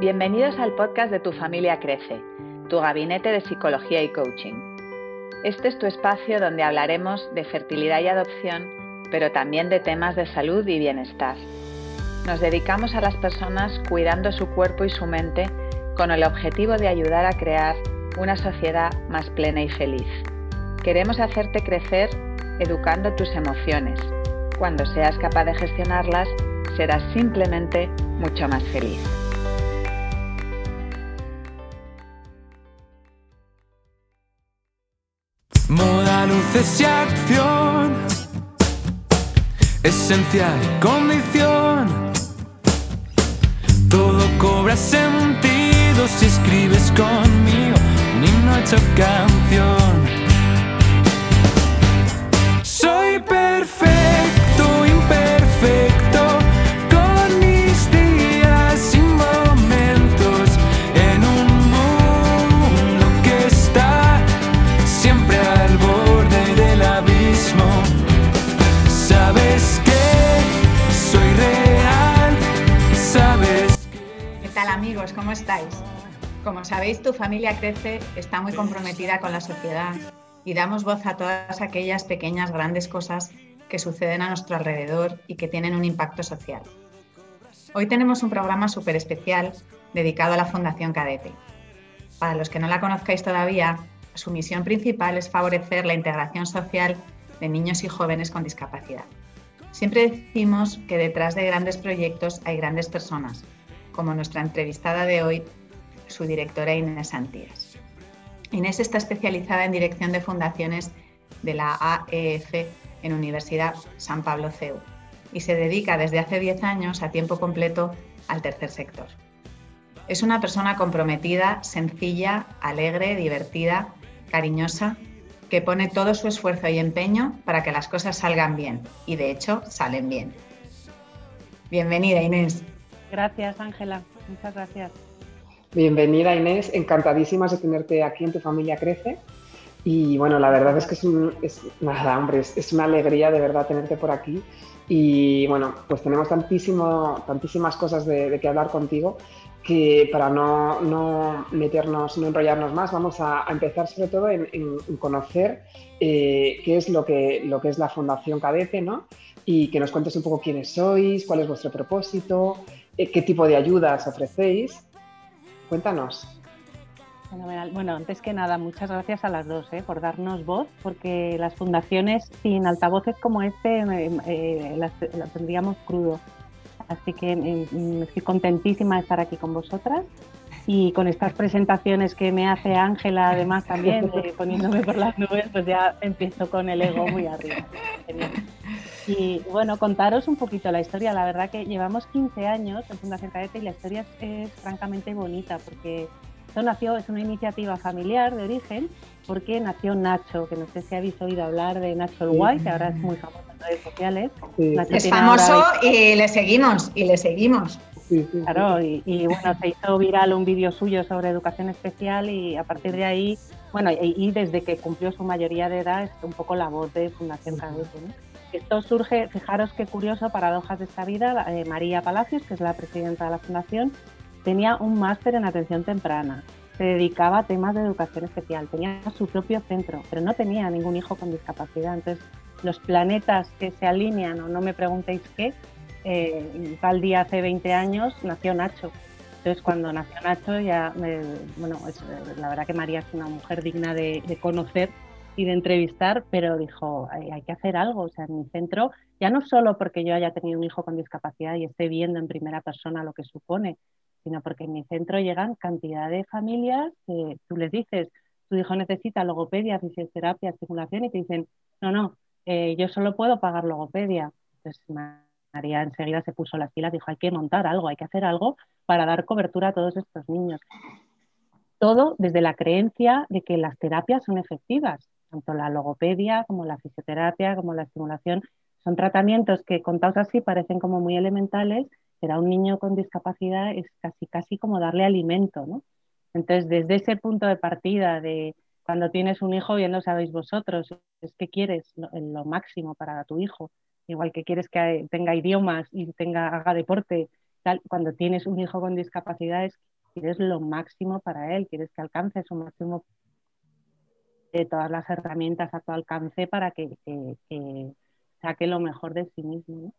Bienvenidos al podcast de Tu familia crece, tu gabinete de psicología y coaching. Este es tu espacio donde hablaremos de fertilidad y adopción, pero también de temas de salud y bienestar. Nos dedicamos a las personas cuidando su cuerpo y su mente con el objetivo de ayudar a crear una sociedad más plena y feliz. Queremos hacerte crecer educando tus emociones. Cuando seas capaz de gestionarlas, serás simplemente mucho más feliz. Luces y acción. Esencia y condición. Todo cobra sentido si escribes conmigo un himno hecho canción. Soy perfecto, ¿Cómo estáis? Como sabéis, tu familia crece, está muy comprometida con la sociedad y damos voz a todas aquellas pequeñas, grandes cosas que suceden a nuestro alrededor y que tienen un impacto social. Hoy tenemos un programa súper especial dedicado a la Fundación Cadete. Para los que no la conozcáis todavía, su misión principal es favorecer la integración social de niños y jóvenes con discapacidad. Siempre decimos que detrás de grandes proyectos hay grandes personas, como nuestra entrevistada de hoy, su directora Inés Santías. Inés está especializada en dirección de fundaciones de la AEF en Universidad San Pablo CEU y se dedica desde hace 10 años a tiempo completo al tercer sector. Es una persona comprometida, sencilla, alegre, divertida, cariñosa, que pone todo su esfuerzo y empeño para que las cosas salgan bien y de hecho salen bien. Bienvenida Inés. Gracias Ángela, muchas gracias. Bienvenida Inés, encantadísimas de tenerte aquí en Tu Familia Crece. Y bueno, la verdad es que es, un, es nada, hombre, es, es, una alegría de verdad tenerte por aquí. Y bueno, pues tenemos tantísimo, tantísimas cosas de, de que hablar contigo que para no, no, meternos, no enrollarnos más, vamos a, a empezar sobre todo en, en, conocer eh, qué es lo que, lo que es la Fundación Cadete, ¿no? Y que nos cuentes un poco quiénes sois, cuál es vuestro propósito, qué tipo de ayudas ofrecéis Cuéntanos. Fenomenal. Bueno, antes que nada, muchas gracias a las dos ¿eh? por darnos voz, porque las fundaciones sin altavoces como este eh, eh, las, las, tendríamos crudo. Así que eh, estoy contentísima de estar aquí con vosotras y con estas presentaciones que me hace Ángela, además también, poniéndome por las nubes, pues ya empiezo con el ego muy arriba. Y bueno, contaros un poquito la historia. La verdad que llevamos 15 años en Fundación Cadete y la historia es, es, francamente bonita porque esto nació, es una iniciativa familiar de origen porque nació Nacho, que no sé si habéis oído hablar de Nacho el Guay, que ahora es muy famoso en redes sociales. Sí. Es famoso y le seguimos, y le seguimos. Sí, sí, claro, y, y, bueno, se hizo viral un vídeo suyo sobre educación especial y a partir de ahí, bueno, y, y desde que cumplió su mayoría de edad es un poco la voz de Fundación Cadete, ¿no? Esto surge, fijaros qué curioso, paradojas de esta vida, eh, María Palacios, que es la presidenta de la Fundación, tenía un máster en atención temprana, se dedicaba a temas de educación especial, tenía su propio centro, pero no tenía ningún hijo con discapacidad. Entonces, los planetas que se alinean, o no me preguntéis qué, eh, tal día hace 20 años nació Nacho. Entonces, cuando nació Nacho, ya, me, bueno, la verdad que María es una mujer digna de conocer y de entrevistar, pero dijo, hay, que hacer algo. O sea, en mi centro, ya no solo porque yo haya tenido un hijo con discapacidad y esté viendo en primera persona lo que supone, sino porque en mi centro llegan cantidad de familias que tú les dices, tu hijo necesita logopedia, fisioterapia, estimulación, y te dicen, no, no, eh, yo solo puedo pagar logopedia. Entonces, María enseguida se puso las pilas, dijo, hay que montar algo, hay que hacer algo para dar cobertura a todos estos niños. Todo desde la creencia de que las terapias son efectivas tanto la logopedia como la fisioterapia, como la estimulación, son tratamientos que contados así parecen como muy elementales, pero a un niño con discapacidad es casi, casi como darle alimento, ¿no? Entonces, desde ese punto de partida de cuando tienes un hijo, bien lo sabéis vosotros, es que quieres lo, máximo para tu hijo, igual que quieres que tenga idiomas y tenga, haga deporte, cuando tienes un hijo con discapacidades, quieres lo máximo para él, quieres que alcance su máximo de todas las herramientas a tu alcance para que, saque lo mejor de sí mismo.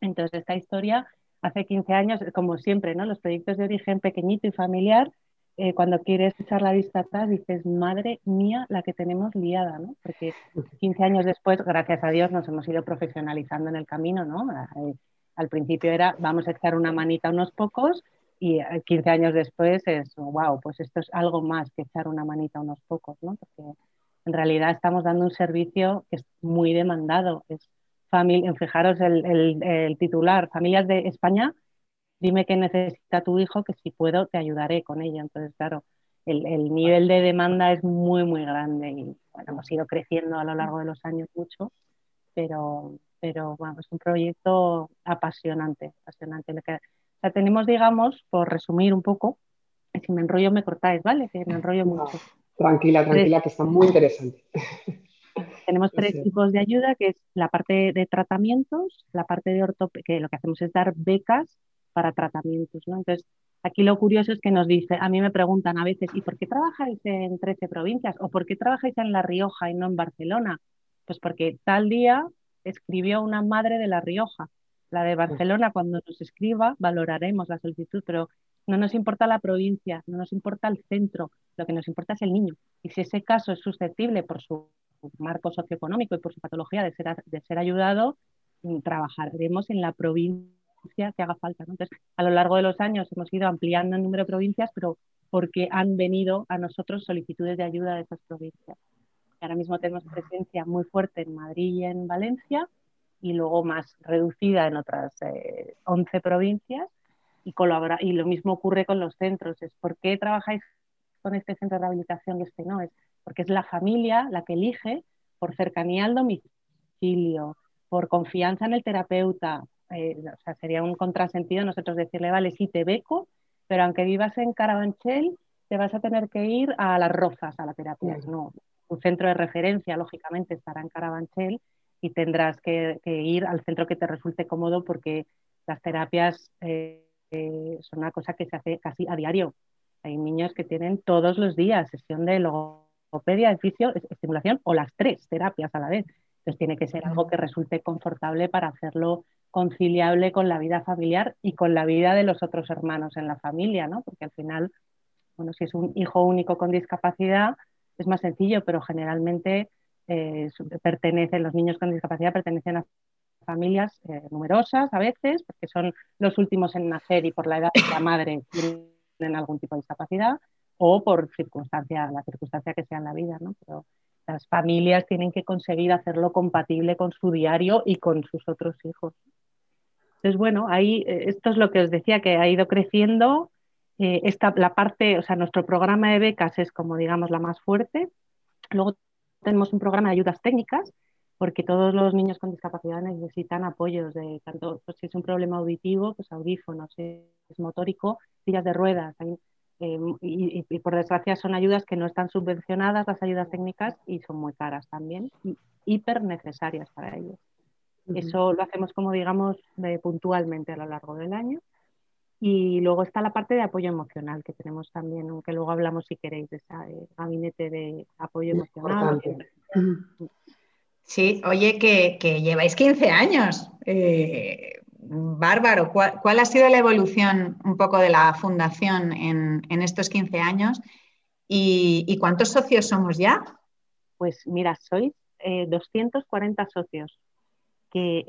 Entonces, esta historia hace 15 años, como siempre, ¿no? los proyectos de origen pequeñito y familiar, eh, cuando quieres echar la vista atrás, dices, madre mía, la que tenemos liada, ¿no? Porque 15 años después, gracias a Dios, nos hemos ido profesionalizando en el camino, ¿no? Eh, al principio era, vamos a echar una manita a unos pocos y 15 años después es, wow, pues esto es algo más que echar una manita a unos pocos, ¿no? Porque en realidad estamos dando un servicio que es muy demandado. Es familia, fijaros el, titular, familias de España, dime qué necesita tu hijo, que si puedo te ayudaré con ello. Entonces, claro, el, nivel de demanda es muy, muy grande y bueno, hemos ido creciendo a lo largo de los años mucho, pero, pero bueno, es un proyecto apasionante, apasionante. Sea, tenemos, digamos, por resumir un poco, si me enrollo me cortáis, ¿vale? Que me enrollo mucho. Tranquila, tranquila, que está muy interesante. Tenemos tres tipos de ayuda, que es la parte de tratamientos, la parte de ortopedia, que lo que hacemos es dar becas para tratamientos, ¿no? Entonces, aquí lo curioso es que nos dice, a mí me preguntan a veces, ¿y por qué trabajáis en 13 provincias? ¿O por qué trabajáis en La Rioja y no en Barcelona? Pues porque tal día escribió una madre de La Rioja. La de Barcelona, cuando nos escriba, valoraremos la solicitud, pero no nos importa la provincia, no nos importa el centro, lo que nos importa es el niño. Y si ese caso es susceptible por su marco socioeconómico y por su patología de ser, de ser ayudado, mm, trabajaremos en la provincia que haga falta. Entonces, a lo largo de los años hemos ido ampliando el número de provincias, pero porque han venido a nosotros solicitudes de ayuda de esas provincias. Ahora mismo tenemos presencia muy fuerte en Madrid y en Valencia y luego más reducida en otras 11 eh, provincias y colabora y lo mismo ocurre con los centros. Es por qué trabajáis con este centro de rehabilitación y este no es porque es la familia la que elige por cercanía al domicilio por confianza en el terapeuta. Eh, o sea sería un contrasentido nosotros decirle vale sí te beco pero aunque vivas en Carabanchel te vas a tener que ir a las Rozas a la terapia no un centro de referencia lógicamente estará en Carabanchel y tendrás que, ir al centro que te resulte cómodo porque las terapias eh, son una cosa que se hace casi a diario. Hay niños que tienen todos los días sesión de logopedia, de fisio, estimulación o las tres terapias a la vez. Entonces tiene que ser algo que resulte confortable para hacerlo conciliable con la vida familiar y con la vida de los otros hermanos en la familia, ¿no? Porque al final, bueno, si es un hijo único con discapacidad, es más sencillo, pero generalmente eh, pertenecen, los niños con discapacidad pertenecen a familias eh, numerosas a veces, porque son los últimos en nacer y por la edad de la madre tienen algún tipo de discapacidad, o por circunstancia, la circunstancia que sea en la vida, ¿no? Pero las familias tienen que conseguir hacerlo compatible con su diario y con sus otros hijos. Entonces, bueno, ahí eh, esto es lo que os decía, que ha ido creciendo. Esta, la parte, o sea, nuestro programa de becas es como, digamos, la más fuerte. Luego tenemos un programa de ayudas técnicas, porque todos los niños con discapacidad necesitan apoyos de tanto, pues si es un problema auditivo, pues audífonos, si es motórico, sillas de ruedas. Eh, y, por desgracia son ayudas que no están subvencionadas, las ayudas técnicas, y son muy caras también, y hiper necesarias para ellos. Eso lo hacemos como digamos puntualmente a lo largo del año. Y luego está la parte de apoyo emocional que tenemos también, aunque luego hablamos si queréis de ese eh, gabinete de apoyo emocional. Sí, oye, que, lleváis 15 años. Eh, bárbaro, ¿Cuál, ha sido la evolución un poco de la fundación en, estos 15 años? ¿Y, cuántos socios somos ya? Pues mira, sois 240 eh, socios. Que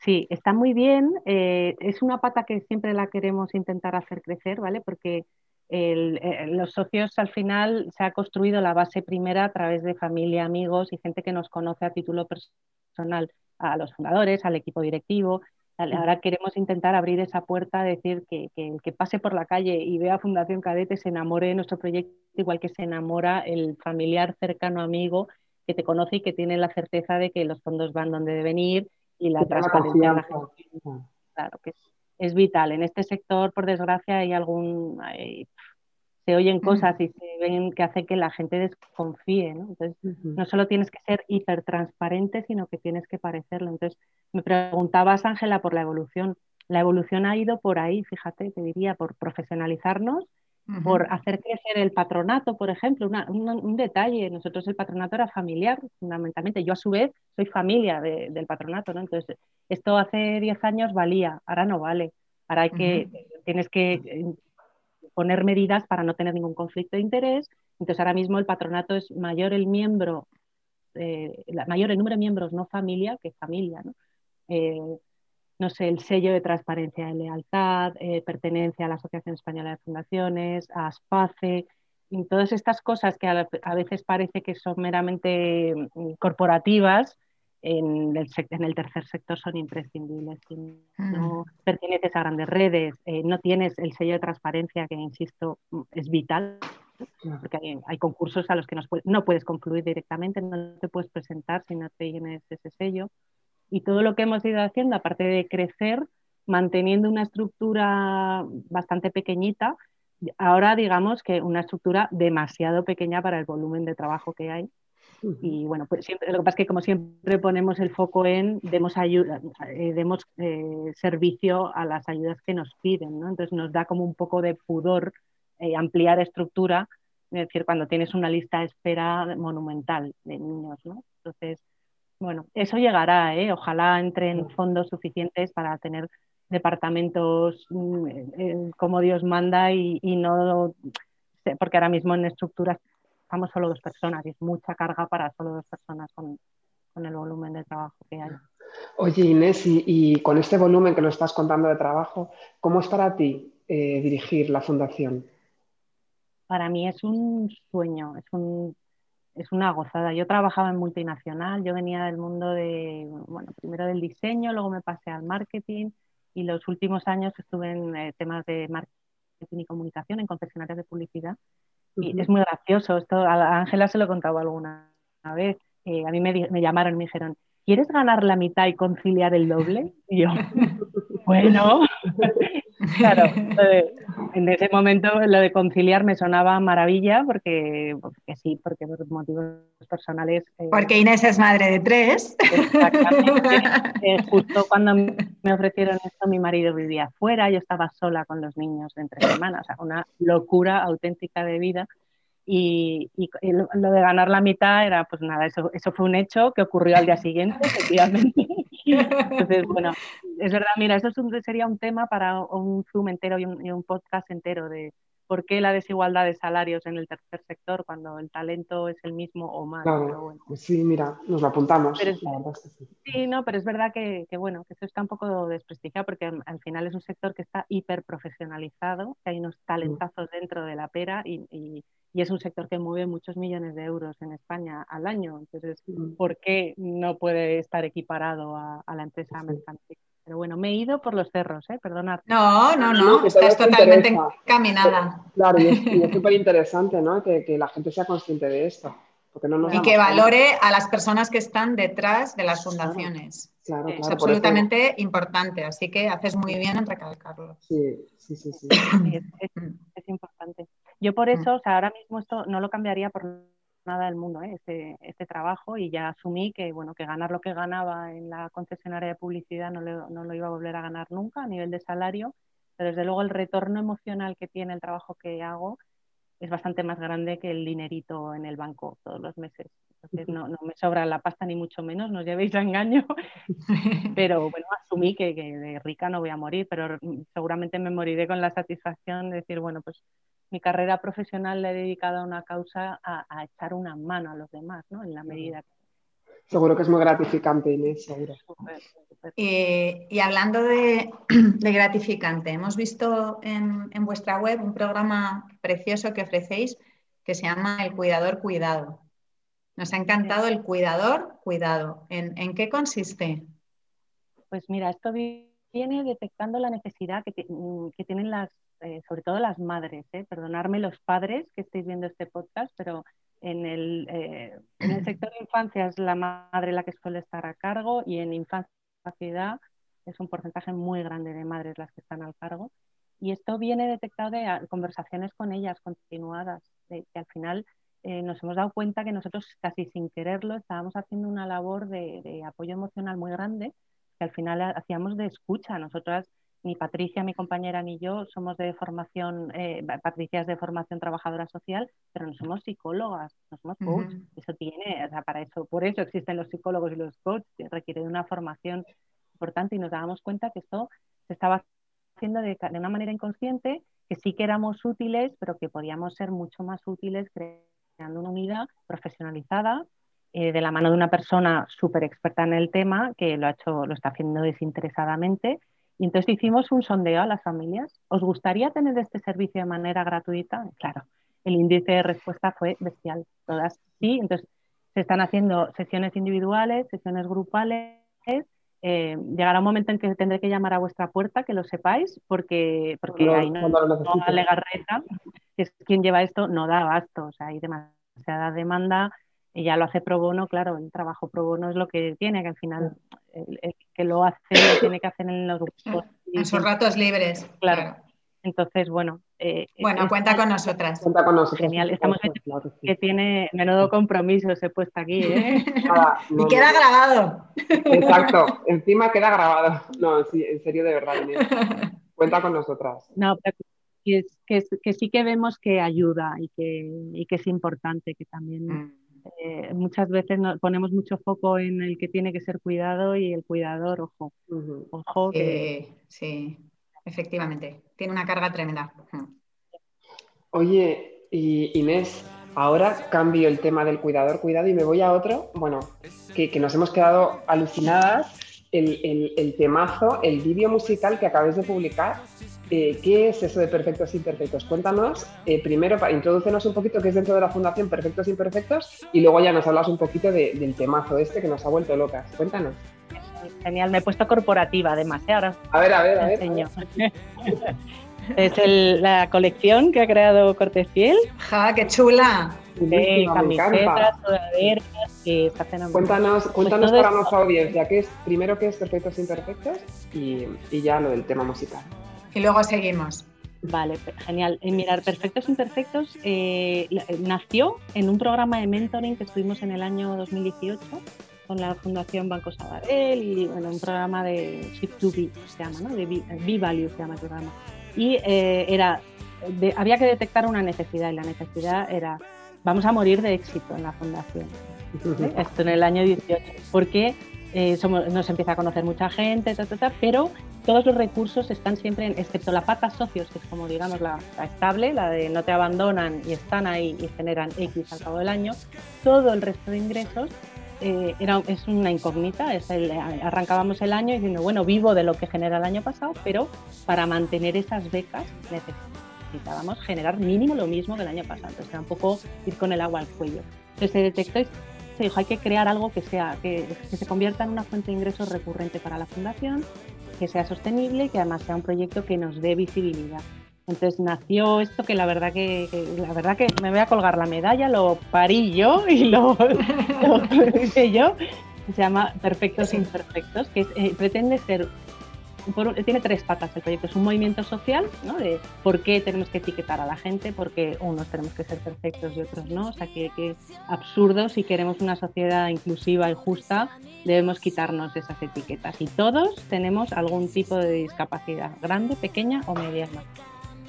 sí, está muy bien. Eh, es una pata que siempre la queremos intentar hacer crecer, ¿vale? Porque eh, los socios al final se ha construido la base primera a través de familia, amigos y gente que nos conoce a título personal, a los fundadores, al equipo directivo. Ahora queremos intentar abrir esa puerta, decir que, el que pase por la calle y vea Fundación Cadete se enamore de nuestro proyecto, igual que se enamora el familiar cercano amigo que te conoce y que tiene la certeza de que los fondos van donde deben ir y la transparencia. Claro, que es, es vital. En este sector, por desgracia, hay algún, se oyen cosas y se ven que hace que la gente desconfíe. ¿no? Entonces, no solo tienes que ser hipertransparente, sino que tienes que parecerlo. Entonces, me preguntabas, Ángela, por la evolución. la evolución ha ido por ahí, fíjate, te diría, por profesionalizarnos, por hacer crecer el patronato, por ejemplo, un detalle, nosotros el patronato era familiar, fundamentalmente, yo a su vez soy familia del patronato, ¿no? Entonces, esto hace 10 años valía, ahora no vale, ahora hay que, tienes que eh, poner medidas para no tener ningún conflicto de interés, entonces ahora mismo el patronato es mayor el miembro, eh, mayor el número de miembros no familia que familia, ¿no? Eh, no sé, el sello de transparencia y lealtad, eh, pertenencia a la Asociación Española de Fundaciones, a ASPACE, y todas estas cosas que a, veces parece que son meramente mm, corporativas, en el, en el, tercer sector son imprescindibles. Si no mm. perteneces a grandes redes, eh, no tienes el sello de transparencia, que insisto, mm, es vital, porque hay, concursos a los que no puedes concluir directamente, no te puedes presentar si no tienes ese sello y todo lo que hemos ido haciendo, aparte de crecer, manteniendo una estructura bastante pequeñita, ahora digamos que una estructura demasiado pequeña para el volumen de trabajo que hay. Y bueno, pues siempre, lo que pasa es que como siempre ponemos el foco en demos, ayuda, eh, demos eh, servicio a las ayudas que nos piden, ¿no? Entonces nos da como un poco de pudor eh, ampliar estructura, es decir, cuando tienes una lista de espera monumental de niños, ¿no? Entonces, bueno, eso llegará, ¿eh? ojalá entren fondos suficientes para tener departamentos mm, eh, como Dios manda y, no, porque ahora mismo en estructuras estamos solo dos personas y es mucha carga para solo dos personas con, el volumen de trabajo que hay. Oye Inés, y, con este volumen que lo estás contando de trabajo, ¿cómo es para ti eh, dirigir la fundación? Para mí es un sueño, es un es una gozada. Yo trabajaba en multinacional, yo venía del mundo de, bueno, primero del diseño, luego me pasé al marketing y los últimos años estuve en eh, temas de marketing y comunicación en concesionarias de publicidad. Y es muy gracioso, esto a Ángela se lo he contado alguna vez. Eh, a mí me, me, llamaron y me dijeron, ¿quieres ganar la mitad y conciliar el doble? Y yo, bueno, claro, en ese momento lo de conciliar me sonaba maravilla porque, porque sí, porque por motivos personales. Eh, porque Inés es madre de tres. Exactamente. Eh, justo cuando me ofrecieron esto, mi marido vivía fuera, yo estaba sola con los niños de entre semanas, o sea, una locura auténtica de vida. Y, lo de ganar la mitad era, pues nada, eso, eso fue un hecho que ocurrió al día siguiente, efectivamente. Entonces, bueno, es verdad, mira, eso sería un tema para un Zoom entero y un, podcast entero de por qué la desigualdad de salarios en el tercer sector cuando el talento es el mismo o más. Pues sí, mira, nos lo apuntamos. sí. no, pero es verdad que, bueno, que eso está un poco desprestigiado porque al final es un sector que está hiper profesionalizado, que hay unos mm. talentazos dentro de la pera y y es un sector que mueve muchos millones de euros en España al año. Entonces, mm. ¿por qué no puede estar equiparado a, la empresa mercantil? Pero bueno, me he ido por los cerros, ¿eh? Perdonad. No, no, no, estás totalmente encaminada. Claro, y es súper interesante, ¿no? Que, la gente sea consciente de esto. y que valore a las personas que están detrás de las fundaciones. Claro, es absolutamente importante, así que haces muy bien en recalcarlo. Sí, sí, sí. sí. es importante. Yo por mm. eso, o sea, ahora mismo esto no lo cambiaría por nada del mundo, ¿eh? este, este, trabajo, y ya asumí que, bueno, que ganar lo que ganaba en la concesionaria de publicidad no, no lo iba a volver a ganar nunca a nivel de salario, pero desde luego el retorno emocional que tiene el trabajo que hago es bastante más grande que el dinerito en el banco todos los meses. Entonces no, no me sobra la pasta ni mucho menos, no os llevéis a engaño, pero bueno, asumí que, que, de rica no voy a morir, pero seguramente me moriré con la satisfacción de decir, bueno, pues mi carrera profesional le he dedicado a una causa a, echar una mano a los demás, ¿no? En la medida que... Seguro que es muy gratificante, Inés, seguro. Eh, y hablando de, gratificante, hemos visto en, vuestra web un programa precioso que ofrecéis que se llama El Cuidador Cuidado. Nos ha encantado el Cuidador Cuidado. ¿En, qué consiste? Pues mira, esto viene detectando la necesidad que tienen las, eh, sobre todo las madres, ¿eh? perdonarme los padres que estéis viendo este podcast, pero en el, eh, en el sector de infancia es la madre la que suele estar a cargo y en infancia es un porcentaje muy grande de madres las que están al cargo. Y esto viene detectado de conversaciones con ellas continuadas, de que al final nos hemos dado cuenta que nosotros casi sin quererlo estábamos haciendo una labor de, de apoyo emocional muy grande, que al final hacíamos de escucha. Nosotras ni Patricia, mi compañera, ni yo somos de formación, eh, Patricia es de formación trabajadora social, pero no somos psicólogas, no somos coach. Eso tiene, o sea, para eso, por eso existen los psicólogos y los coaches, requiere de una formación importante y nos dábamos cuenta que esto se estaba haciendo de, de una manera inconsciente, que sí que éramos útiles, pero que podíamos ser mucho más útiles creando una unidad profesionalizada eh, de la mano de una persona súper experta en el tema que lo ha hecho, lo está haciendo desinteresadamente. Y entonces hicimos un sondeo a las familias. ¿Os gustaría tener este servicio de manera gratuita? Claro, el índice de respuesta fue bestial. Todas sí. Entonces se están haciendo sesiones individuales, sesiones grupales. Eh, llegará un momento en que tendré que llamar a vuestra puerta, que lo sepáis, porque, porque ahí no, no, no Legarreta, que es quien lleva esto, no da abasto. O sea, hay demasiada demanda y ya lo hace pro bono, claro, el trabajo pro bono es lo que tiene, que al final el, que lo hace lo tiene que hacer en los grupos. En sus ratos libres. Claro. Entonces, bueno. Eh, bueno, cuenta con nosotras. Cuenta con nosotros. Genial. Estamos que, tiene menudo compromiso se puesto aquí, ¿eh? y queda grabado. Exacto. Encima queda grabado. No, sí, en serio, de verdad, Cuenta con nosotras. No, pero que, que, sí que vemos que ayuda y que, y que es importante, que también. Mm. Eh, muchas veces ponemos mucho foco en el que tiene que ser cuidado y el cuidador, ojo. ojo sí, efectivamente, tiene una carga tremenda. Oye, y Inés, ahora cambio el tema del cuidador, cuidado y me voy a otro, bueno, que, que nos hemos quedado alucinadas el, temazo, el vídeo musical que acabáis de publicar. Eh, ¿Qué es eso de Perfectos Imperfectos? Cuéntanos, eh, primero, para introducirnos un poquito qué es dentro de la Fundación Perfectos Imperfectos y luego ya nos hablas un poquito del temazo este que nos ha vuelto locas. Cuéntanos. Genial, me he puesto corporativa además, ¿eh? ahora. A ver, a ver, a ver. es la colección que ha creado Cortés Fiel. ¡Ja, qué chula! camisetas, sudaderas, que está Cuéntanos, pues cuéntanos para nuestra audiencia, ¿qué es, primero qué es Perfectos Imperfectos y, y ya lo del tema musical. Y luego seguimos. Vale, genial. Eh, mirar, Perfectos Imperfectos eh, nació en un programa de mentoring que estuvimos en el año 2018 con la Fundación Banco Sabadell y bueno, un programa de Shift to Be se llama, ¿no? De B-Value se llama el programa. Y eh, era, había que detectar una necesidad y la necesidad era vamos a morir de éxito en la fundación. Esto en el año 18, porque eh, nos empieza a conocer mucha gente, pero todos los recursos están siempre, excepto la pata socios, que es como digamos la, estable, la de no te abandonan y están ahí y generan X al cabo del año, todo el resto de ingresos eh, era, es una incógnita. Es arrancábamos el año diciendo, bueno, vivo de lo que genera el año pasado, pero para mantener esas becas necesitábamos generar mínimo lo mismo que el año pasado. Entonces era un poco ir con el agua al cuello. Entonces se detectó y se dijo, hay que crear algo que, sea, que, se convierta en una fuente de ingresos recurrente para la fundación, que sea sostenible y que además sea un proyecto que nos dé visibilidad. Entonces nació esto que la verdad que, la verdad que me voy a colgar la medalla, lo parí yo y lo, hice yo. Se llama Perfectos Imperfectos, que eh, pretende ser tiene tres patas el proyecto. Es un movimiento social, ¿no? De por qué tenemos que etiquetar a la gente, porque unos tenemos que ser perfectos y otros no. O sea, que, absurdo si queremos una sociedad inclusiva y justa, debemos quitarnos esas etiquetas. Y todos tenemos algún tipo de discapacidad, grande, pequeña o mediana.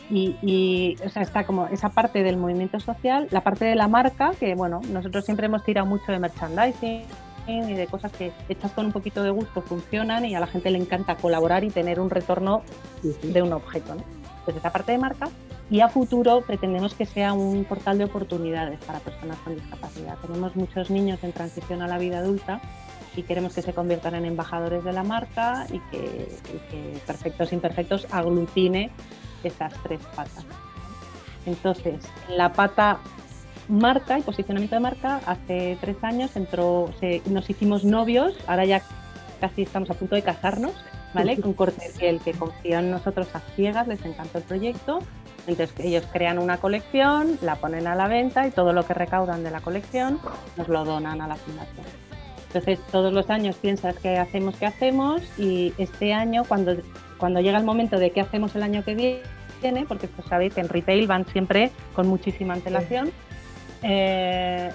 Y, y o sea, está como esa parte del movimiento social, la parte de la marca, que bueno, nosotros siempre hemos tirado mucho de merchandising, y de cosas que hechas con un poquito de gusto funcionan y a la gente le encanta colaborar y tener un retorno de un objeto. ¿no? Pues esa parte de marca y a futuro pretendemos que sea un portal de oportunidades para personas con discapacidad. Tenemos muchos niños en transición a la vida adulta y queremos que se conviertan en embajadores de la marca y que, y que Perfectos Imperfectos aglutine esas tres patas. Entonces, la pata marca y posicionamiento de marca, hace tres años entró, nos hicimos novios, ahora ya casi estamos a punto de casarnos, ¿vale? Con Corte el que confía en nosotros a ciegas, les encantó el proyecto. Entonces ellos crean una colección, la ponen a la venta y todo lo que recaudan de la colección nos lo donan a la fundación. Entonces todos los años piensas qué hacemos, qué hacemos y este año cuando, cuando llega el momento de qué hacemos el año que viene, porque pues sabéis que en retail van siempre con muchísima antelación, eh,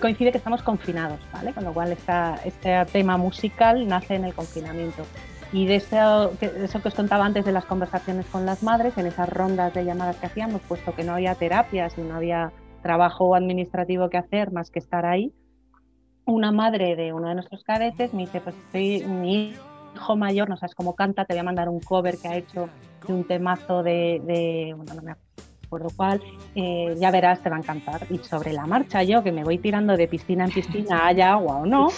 coincide que estamos confinados, ¿vale? Con lo cual esta, este tema musical nace en el confinamiento. Y de eso que, eso que os contaba antes de las conversaciones con las madres, en esas rondas de llamadas que hacíamos, puesto que no había terapias y no había trabajo administrativo que hacer más que estar ahí, una madre de uno de nuestros cadetes me dice, pues estoy, mi hijo mayor, no sabes cómo canta, te voy a mandar un cover que ha hecho de un temazo de, bueno, no me cuál, eh, ya verás, te va a encantar. Y sobre la marcha yo, que me voy tirando de piscina en piscina, haya agua o no,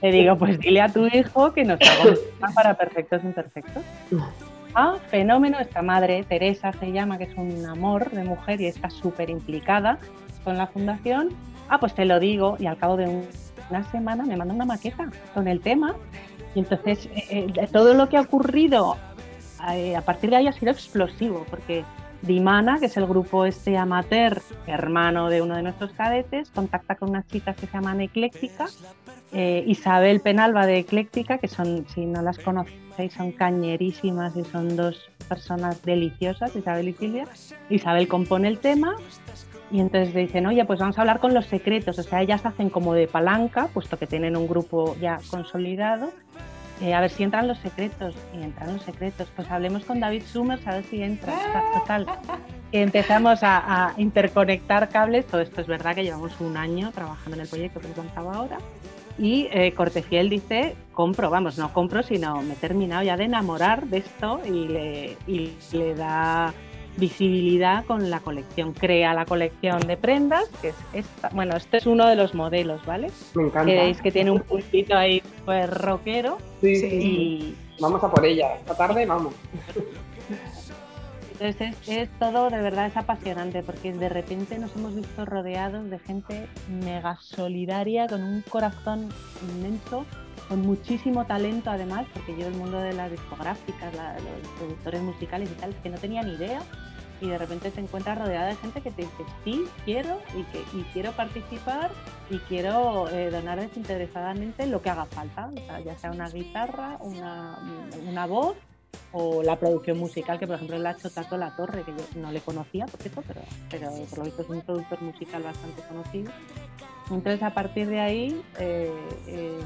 le digo, pues dile a tu hijo que nos haga para perfectos imperfectos. Ah, fenómeno, esta madre, Teresa se llama, que es un amor de mujer y está súper implicada con la fundación. Ah, pues te lo digo y al cabo de una semana me manda una maqueta con el tema y entonces eh, eh, todo lo que ha ocurrido eh, a partir de ahí ha sido explosivo porque Dimana, que es el grupo este amateur, hermano de uno de nuestros cadetes, contacta con unas chicas que se llaman Ecléctica, Isabel Penalba de Ecléctica, que son, si no las conocéis, son cañerísimas y son dos personas deliciosas, Isabel y Silvia. Isabel compone el tema y entonces dicen, oye, pues vamos a hablar con los secretos. O sea, ellas hacen como de palanca, puesto que tienen un grupo ya consolidado. Eh, a ver si entran los secretos. Y entran los secretos. Pues hablemos con David Summers a ver si entra. Total. Empezamos a, interconectar cables. Todo esto es verdad que llevamos un año trabajando en el proyecto que os contaba ahora. Y eh, Cortefiel dice, compro, vamos, no compro, sino me he terminado ya de enamorar de esto y le da visibilidad con la colección. Crea la colección de prendas, que es esta. Bueno, este es uno de los modelos, ¿vale? Me encanta. Que veis que tiene un puntito ahí pues rockero. Sí, sí. Y... Vamos a por ella. Esta tarde vamos. Entonces es, es, todo, de verdad es apasionante porque de repente nos hemos visto rodeados de gente mega solidaria, con un corazón inmenso, con muchísimo talento además, porque yo el mundo de las discográficas, la, los productores musicales y tal, es que no tenía ni idea. Y de repente te encuentras rodeada de gente que te dice sí, quiero y, que, y quiero participar y quiero eh, donar desinteresadamente lo que haga falta, o sea, ya sea una guitarra, una, una voz o la producción musical, que por ejemplo la ha hecho Tato La Torre, que yo no le conocía, por cierto, pero, pero por lo visto es un productor musical bastante conocido. Entonces a partir de ahí eh, eh,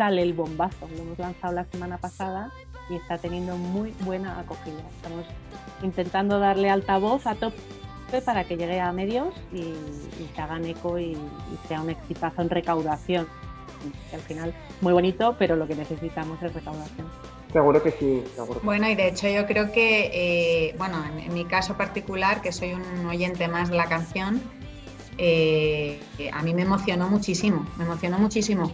sale el bombazo, lo hemos lanzado la semana pasada y está teniendo muy buena acogida. Estamos intentando darle altavoz a tope para que llegue a medios y, y se hagan eco y, y, sea un exitazo en recaudación. Que al final muy bonito, pero lo que necesitamos es recaudación. Seguro que sí, seguro. Bueno, y de hecho yo creo que, eh, bueno, en, en, mi caso particular, que soy un oyente más de la canción, eh, a mí me emocionó muchísimo, me emocionó muchísimo.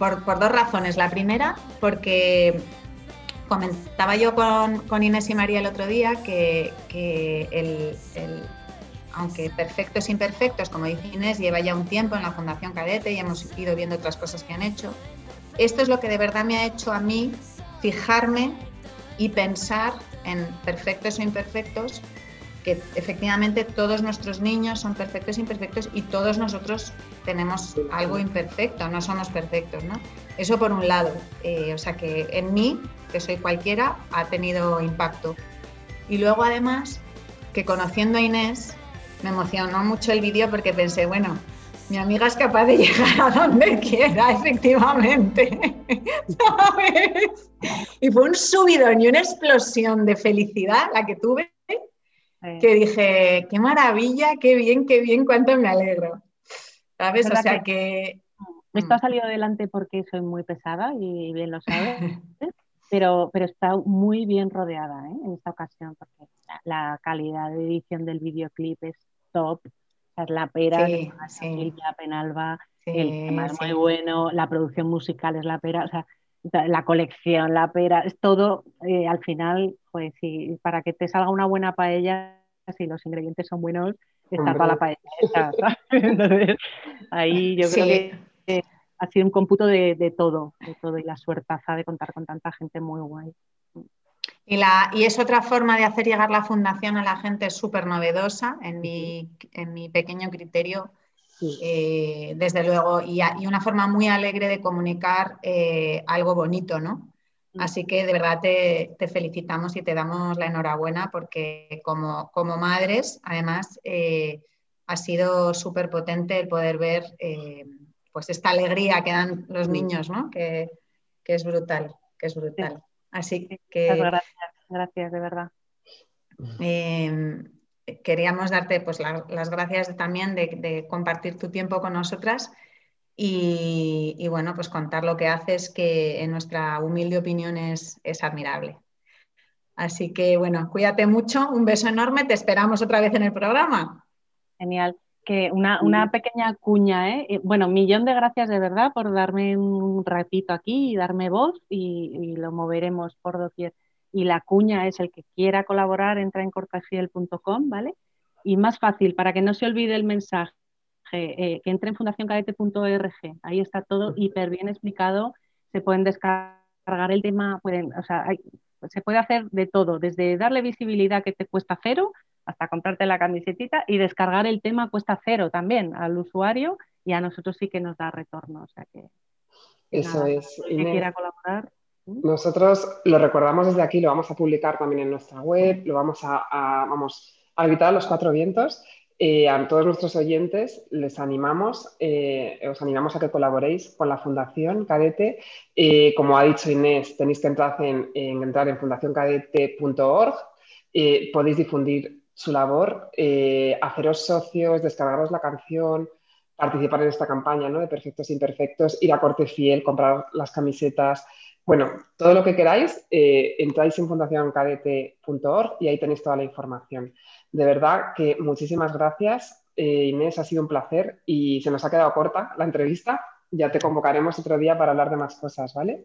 Por, por, dos razones. La primera, porque comentaba yo con, con Inés y María el otro día que, que el, aunque Perfectos Imperfectos, como dice Inés, lleva ya un tiempo en la Fundación Cadete y hemos ido viendo otras cosas que han hecho, esto es lo que de verdad me ha hecho a mí fijarme y pensar en perfectos o imperfectos, que efectivamente todos nuestros niños son perfectos e imperfectos y todos nosotros tenemos algo imperfecto, no somos perfectos, ¿no? Eso por un lado, eh, o sea que en mí, que soy cualquiera, ha tenido impacto. Y luego además, que conociendo a Inés, me emocionó mucho el vídeo porque pensé, bueno, mi amiga es capaz de llegar a donde quiera, efectivamente. ¿Sabes? Y fue un subidón y una explosión de felicidad la que tuve, que dije, qué maravilla, qué bien, qué bien, cuánto me alegro. ¿Sabes? O sea que... Esto ha salido adelante porque soy muy pesada y bien lo sabes, pero, pero está muy bien rodeada ¿eh? en esta ocasión porque la calidad de edición del videoclip es top la pera, sí, sí. Penalba, sí, el tema es muy bueno, la producción musical es la pera, o sea, la colección, la pera, es todo, eh, al final, pues sí, para que te salga una buena paella, si los ingredientes son buenos, está toda la paella Entonces, ahí yo creo que eh, ha sido un cómputo de, de, todo, de todo, y la suertaza de contar con tanta gente muy guay. Y, la, y, es otra forma de hacer llegar la fundación a la gente súper novedosa, en mi, en mi, pequeño criterio, sí. eh, desde luego, y, a, y, una forma muy alegre de comunicar eh, algo bonito, ¿no? Así que de verdad te, te, felicitamos y te damos la enhorabuena porque como, como madres, además, eh, ha sido súper potente el poder ver pues esta alegría que dan los niños, ¿no? Que, que, es brutal, que es brutal. Así que... Muchas gracias, gracias, de verdad. Queríamos darte pues, las gracias también de, compartir tu tiempo con nosotras y, bueno, pues contar lo que haces, que en nuestra humilde opinión es, es admirable. Así que bueno, cuídate mucho, un beso enorme, te esperamos otra vez en el programa. Genial. Que una, una pequeña cuña, ¿eh? Bueno, millón de gracias de verdad por darme un ratito aquí y darme voz y, y lo moveremos por doquier y la cuña es el que quiera colaborar, entra en cortafiel.com, ¿vale? Y más fácil, para que no se olvide el mensaje, eh, que entre en fundacioncadete.org, ahí está todo hiper bien explicado, se pueden descargar el tema, pueden, o sea, se puede hacer de todo, desde darle visibilidad que te cuesta cero hasta comprarte la camisetita y descargar el tema cuesta cero también al usuario y a nosotros sí que nos da retorno, o sea que... Eso es. Que quiera colaborar, nosotros lo recordamos desde aquí, lo vamos a publicar también en nuestra web, lo vamos a, vamos a gritar a los cuatro vientos. Eh, a todos nuestros oyentes les animamos, eh, os animamos a que colaboréis con la Fundación Cadete. Eh, como ha dicho Inés, tenéis que entrar en, entrar en fundacioncadete.org. podéis difundir su labor, haceros socios, descargaros la canción, participar en esta campaña ¿no? de Perfectos Imperfectos, ir a Corte Fiel, comprar las camisetas, bueno, todo lo que queráis, eh, entráis en fundacioncadete.org y ahí tenéis toda la información. De verdad que muchísimas gracias, eh, Inés, ha sido un placer y se nos ha quedado corta la entrevista. Ya te convocaremos otro día para hablar de más cosas, ¿vale?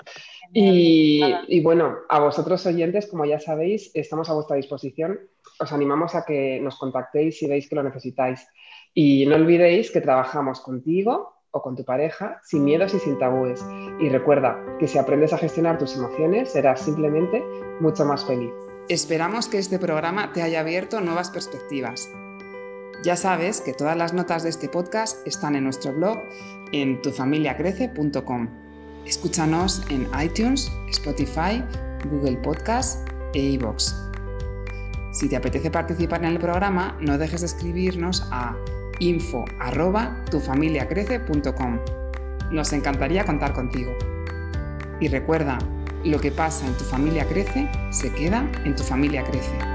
Y, y, bueno, a vosotros oyentes, como ya sabéis, estamos a vuestra disposición. Os animamos a que nos contactéis si veis que lo necesitáis. Y no olvidéis que trabajamos contigo, o con tu pareja sin miedos y sin tabúes. Y recuerda que si aprendes a gestionar tus emociones serás simplemente mucho más feliz. Esperamos que este programa te haya abierto nuevas perspectivas. Ya sabes que todas las notas de este podcast están en nuestro blog en tufamiliacrece.com. Escúchanos en iTunes, Spotify, Google Podcast e iVoox. Si te apetece participar en el programa, no dejes de escribirnos a info arroba tufamiliacrece.com. Nos encantaría contar contigo. Y recuerda, lo que pasa en tu familia crece, se queda en tu familia crece.